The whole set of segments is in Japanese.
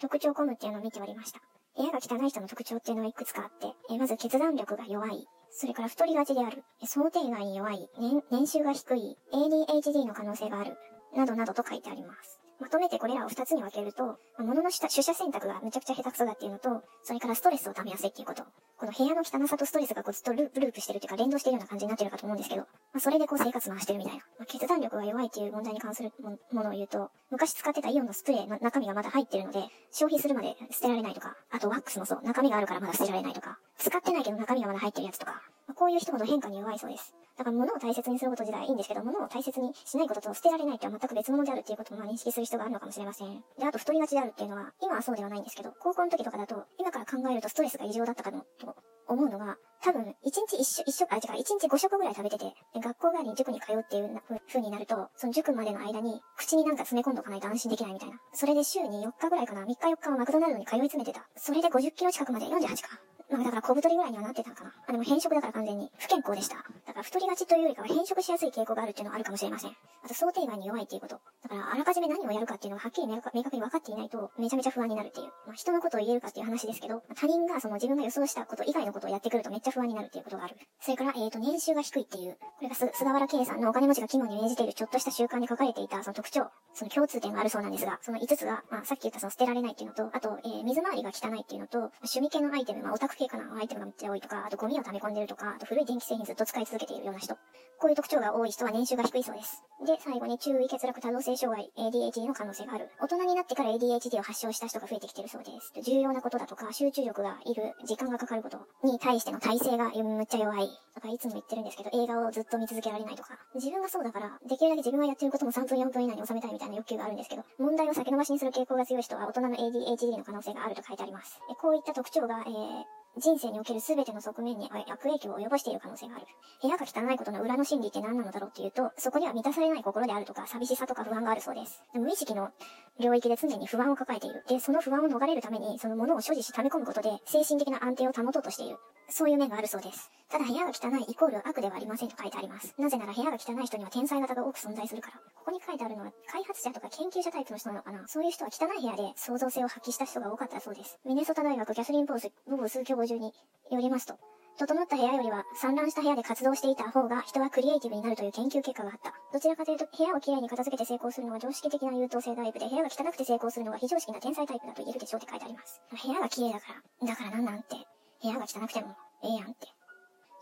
特徴込むっていうのを見ておりました。部屋が汚い人の特徴っていうのはいくつかあって、えまず決断力が弱い。それから太りがちである。想定外に弱い。年年収が低い。ADHD の可能性がある。などなどと書いてあります。まとめてこれらを2つに分けると、物の取捨選択がめちゃくちゃ下手くそだっていうのと、それからストレスを溜めやすいっていうこと。この部屋の汚さとストレスがこうずっとループループしてるっていうか連動してるような感じになってるかと思うんですけど、まあ、それでこう生活回してるみたいな。まあ、決断力が弱いっていう問題に関するものを言うと、昔使ってたイオンのスプレーの中身がまだ入ってるので、消費するまで捨てられないとか、あとワックスもそう、中身があるからまだ捨てられないとか、使ってないけど中身がまだ入ってるやつとか、まあ、こういう人ほど変化に弱いそうです。だから物を大切にすること自体いいんですけど、物を大切にしないことと捨てられないっては全く別物であるっていうこともまあ認識する人があるのかもしれません。で、あと太りがちであるっていうのは、今はそうではないんですけど、高校の時とかだと、今から考えるとストレスが異常だったかも、と思うのが、多分、一日1食、1食、あ、違う、一日五食ぐらい食べてて、学校帰りに塾に通うっていう風になると、その塾までの間に、口になんか詰め込んどかないと安心できないみたいな。それで週に4日ぐらいかな、3日4日はマクドナルドに通い詰めてた。それで50キロ近くまで、48か。まあだから小太りぐらいにはなってたのかな。あ、でも変色だから完全に不健康でした。から太りがちというよりかは変色しやすい傾向があるっていうのはあるかもしれません。あと想定外に弱いっていうこと。だからあらかじめ何をやるかっていうのははっきり明確に分かっていないとめちゃめちゃ不安になるっていう。まあ人のことを言えるかっていう話ですけど、他人がその自分が予想したこと以外のことをやってくるとめっちゃ不安になるっていうことがある。それから、えっ、ー、と、年収が低いっていう、これが菅原圭さんのお金持ちが肝に銘じているちょっとした習慣に書かれていたその特徴、その共通点があるそうなんですが、その5つが、まあさっき言ったその捨てられないっていうのと、あと、えー、水回りが汚いっていうのと、趣味系のアイテム、まあオタク系かな、アイテムがめっちゃ多いとか、あとゴミを溜め込んでるとか、あと古い電気製品ずっと使い続けているような人。こういう特徴が多い人は年収が低いそうです。で、最後に注意欠落多動性障害、ADHD の可能性がある。大人になってから ADHD を発症した人が増えてきてるそうです。重要なことだとか、集中力がいる、時間がかかることに対しての体制がむっちゃ弱い。だからいつも言ってるんですけど、映画をずっと見続けられないとか。自分がそうだから、できるだけ自分がやってることも3分4分以内に収めたいみたいな欲求があるんですけど、問題を先延ばしにする傾向が強い人は大人の ADHD の可能性があると書いてあります。こういった特徴が、えー、人生における全ての側面に悪影響を及ぼしている可能性がある。部屋が汚いことの裏の心理って何なのだろうっていうと、そこには満たされない心であるとか、寂しさとか不安があるそうです。無意識の領域で常に不安を抱えている。で、その不安を逃れるために、そのものを所持し溜め込むことで、精神的な安定を保とうとしている。そういう面があるそうです。ただ部屋が汚いイコール悪ではありませんと書いてあります。なぜなら部屋が汚い人には天才型が多く存在するから。ここに書いてあるのは開発者とか研究者タイプの人なのかなそういう人は汚い部屋で創造性を発揮した人が多かったそうです。ミネソタ大学キャスリン・ボブボブ数教授によりますと、整った部屋よりは散乱した部屋で活動していた方が人はクリエイティブになるという研究結果があった。どちらかというと部屋をきれいに片付けて成功するのは常識的な優等生タイプで部屋が汚くて成功するのは非常識な天才タイプだと言えるでしょうって書いてあります。部屋が綺麗だから。だからなんなんて。部屋が汚くてもええやんって。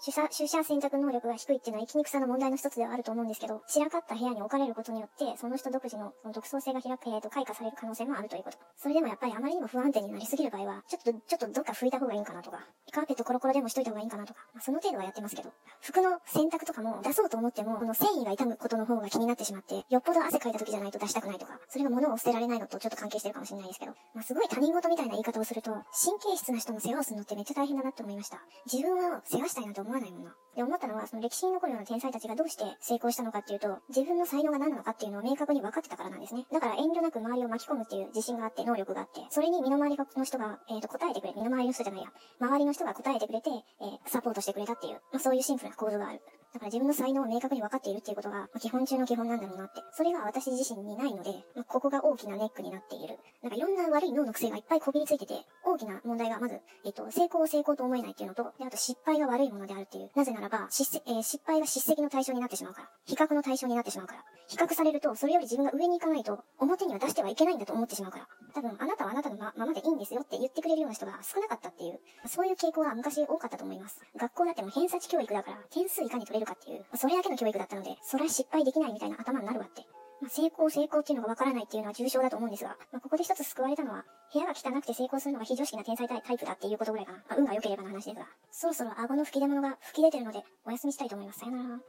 取捨、取捨選択能力が低いっていうのは生きにくさの問題の一つではあると思うんですけど、散らかった部屋に置かれることによって、その人独自のその独創性が開く、えー、と開花される可能性もあるということ。それでもやっぱりあまりにも不安定になりすぎる場合は、ちょっと、ちょっとどっか拭いた方がいいんかなとか、カーペットコロコロでもしといた方がいいんかなとか、まあ、その程度はやってますけど、服の洗濯とかも出そうと思っても、この繊維が傷むことの方が気になってしまって、よっぽど汗かいた時じゃないと出したくないとか、それが物を捨てられないのとちょっと関係してるかもしれないですけど、まあ、すごい他人事みたいな言い方をすると、神経質な人の世話をするのってめっちゃ大変だなって思いました。自分を世話したいなんて思わないもんな。で、思ったのは、その歴史に残るような天才たちがどうして成功したのかっていうと、自分の才能が何なのかっていうのを明確に分かってたからなんですね。だから遠慮なく周りを巻き込むっていう自信があって、能力があって、それに身の回りの人が、えっ、ー、と、答えてくれ、身の回りの人じゃないや、周りの人が答えてくれて、えー、サポートしてくれたっていう、まあ、そういうシンプルな構造がある。だから自分の才能を明確に分かっているっていうことが、まあ、基本中の基本なんだろうなって。それが私自身にないので、まあ、ここが大きなネックになっている。なんかいろんな悪い脳の癖がいっぱいこびりついてて、大きな問題がまず、えっ、と、成功を成功と思えないっていうのと、で、あと失敗が悪いものであるっていう。なぜならば、失,、えー、失敗が叱責の対象になってしまうから。比較の対象になってしまうから。比較されると、それより自分が上に行かないと、表には出してはいけないんだと思ってしまうから。多分、あなたはあなたのままでいいんですよって言ってくれるような人が少なかったっていう、そういう傾向は昔多かったと思います。学校だっても偏差値教育だから、点数いかに取れるかっていう、それだけの教育だったので、それは失敗できないみたいな頭になるわって。まあ、成功成功っていうのがわからないっていうのは重症だと思うんですが、まあ、ここで一つ救われたのは、部屋が汚くて成功するのが非常識な天才タイプだっていうことぐらいかな。まあ、運が良ければの話ですが、そろそろ顎の吹き出物が吹き出てるので、お休みしたいと思います。さよなら。